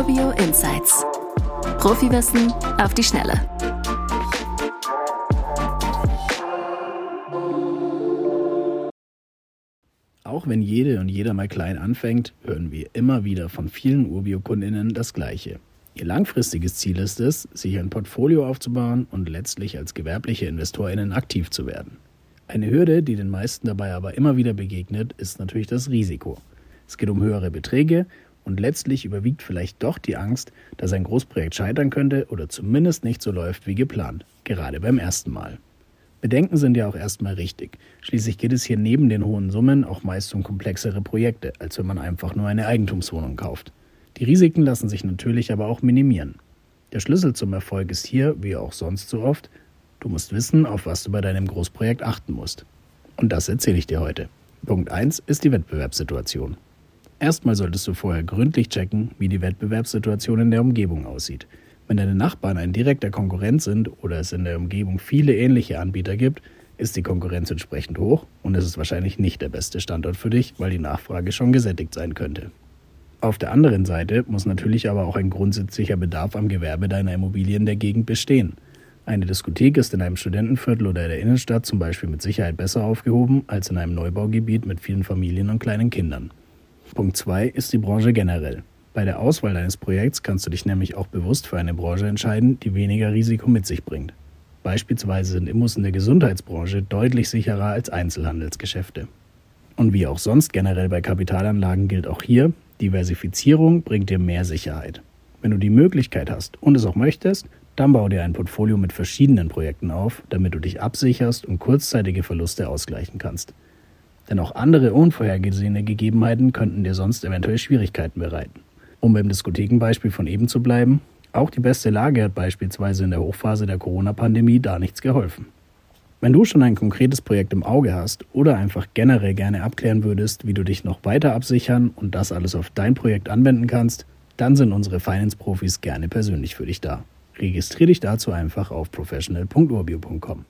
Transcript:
Urbio Insights. Profiwissen auf die Schnelle. Auch wenn jede und jeder mal klein anfängt, hören wir immer wieder von vielen Urbio-KundInnen das Gleiche. Ihr langfristiges Ziel ist es, sich ein Portfolio aufzubauen und letztlich als gewerbliche InvestorInnen aktiv zu werden. Eine Hürde, die den meisten dabei aber immer wieder begegnet, ist natürlich das Risiko. Es geht um höhere Beträge und letztlich überwiegt vielleicht doch die Angst, dass ein Großprojekt scheitern könnte oder zumindest nicht so läuft wie geplant, gerade beim ersten Mal. Bedenken sind ja auch erstmal richtig. Schließlich geht es hier neben den hohen Summen auch meist um komplexere Projekte, als wenn man einfach nur eine Eigentumswohnung kauft. Die Risiken lassen sich natürlich aber auch minimieren. Der Schlüssel zum Erfolg ist hier, wie auch sonst so oft, du musst wissen, auf was du bei deinem Großprojekt achten musst. Und das erzähle ich dir heute. Punkt 1 ist die Wettbewerbssituation. Erstmal solltest du vorher gründlich checken, wie die Wettbewerbssituation in der Umgebung aussieht. Wenn deine Nachbarn ein direkter Konkurrent sind oder es in der Umgebung viele ähnliche Anbieter gibt, ist die Konkurrenz entsprechend hoch und es ist wahrscheinlich nicht der beste Standort für dich, weil die Nachfrage schon gesättigt sein könnte. Auf der anderen Seite muss natürlich aber auch ein grundsätzlicher Bedarf am Gewerbe deiner Immobilien der Gegend bestehen. Eine Diskothek ist in einem Studentenviertel oder der Innenstadt zum Beispiel mit Sicherheit besser aufgehoben als in einem Neubaugebiet mit vielen Familien und kleinen Kindern. Punkt 2 ist die Branche generell. Bei der Auswahl deines Projekts kannst du dich nämlich auch bewusst für eine Branche entscheiden, die weniger Risiko mit sich bringt. Beispielsweise sind Immos in der Gesundheitsbranche deutlich sicherer als Einzelhandelsgeschäfte. Und wie auch sonst generell bei Kapitalanlagen gilt auch hier, Diversifizierung bringt dir mehr Sicherheit. Wenn du die Möglichkeit hast und es auch möchtest, dann bau dir ein Portfolio mit verschiedenen Projekten auf, damit du dich absicherst und kurzzeitige Verluste ausgleichen kannst. Denn auch andere unvorhergesehene Gegebenheiten könnten dir sonst eventuell Schwierigkeiten bereiten. Um beim Diskothekenbeispiel von eben zu bleiben, auch die beste Lage hat beispielsweise in der Hochphase der Corona-Pandemie da nichts geholfen. Wenn du schon ein konkretes Projekt im Auge hast oder einfach generell gerne abklären würdest, wie du dich noch weiter absichern und das alles auf dein Projekt anwenden kannst, dann sind unsere Finance-Profis gerne persönlich für dich da. Registriere dich dazu einfach auf professional.urbio.com.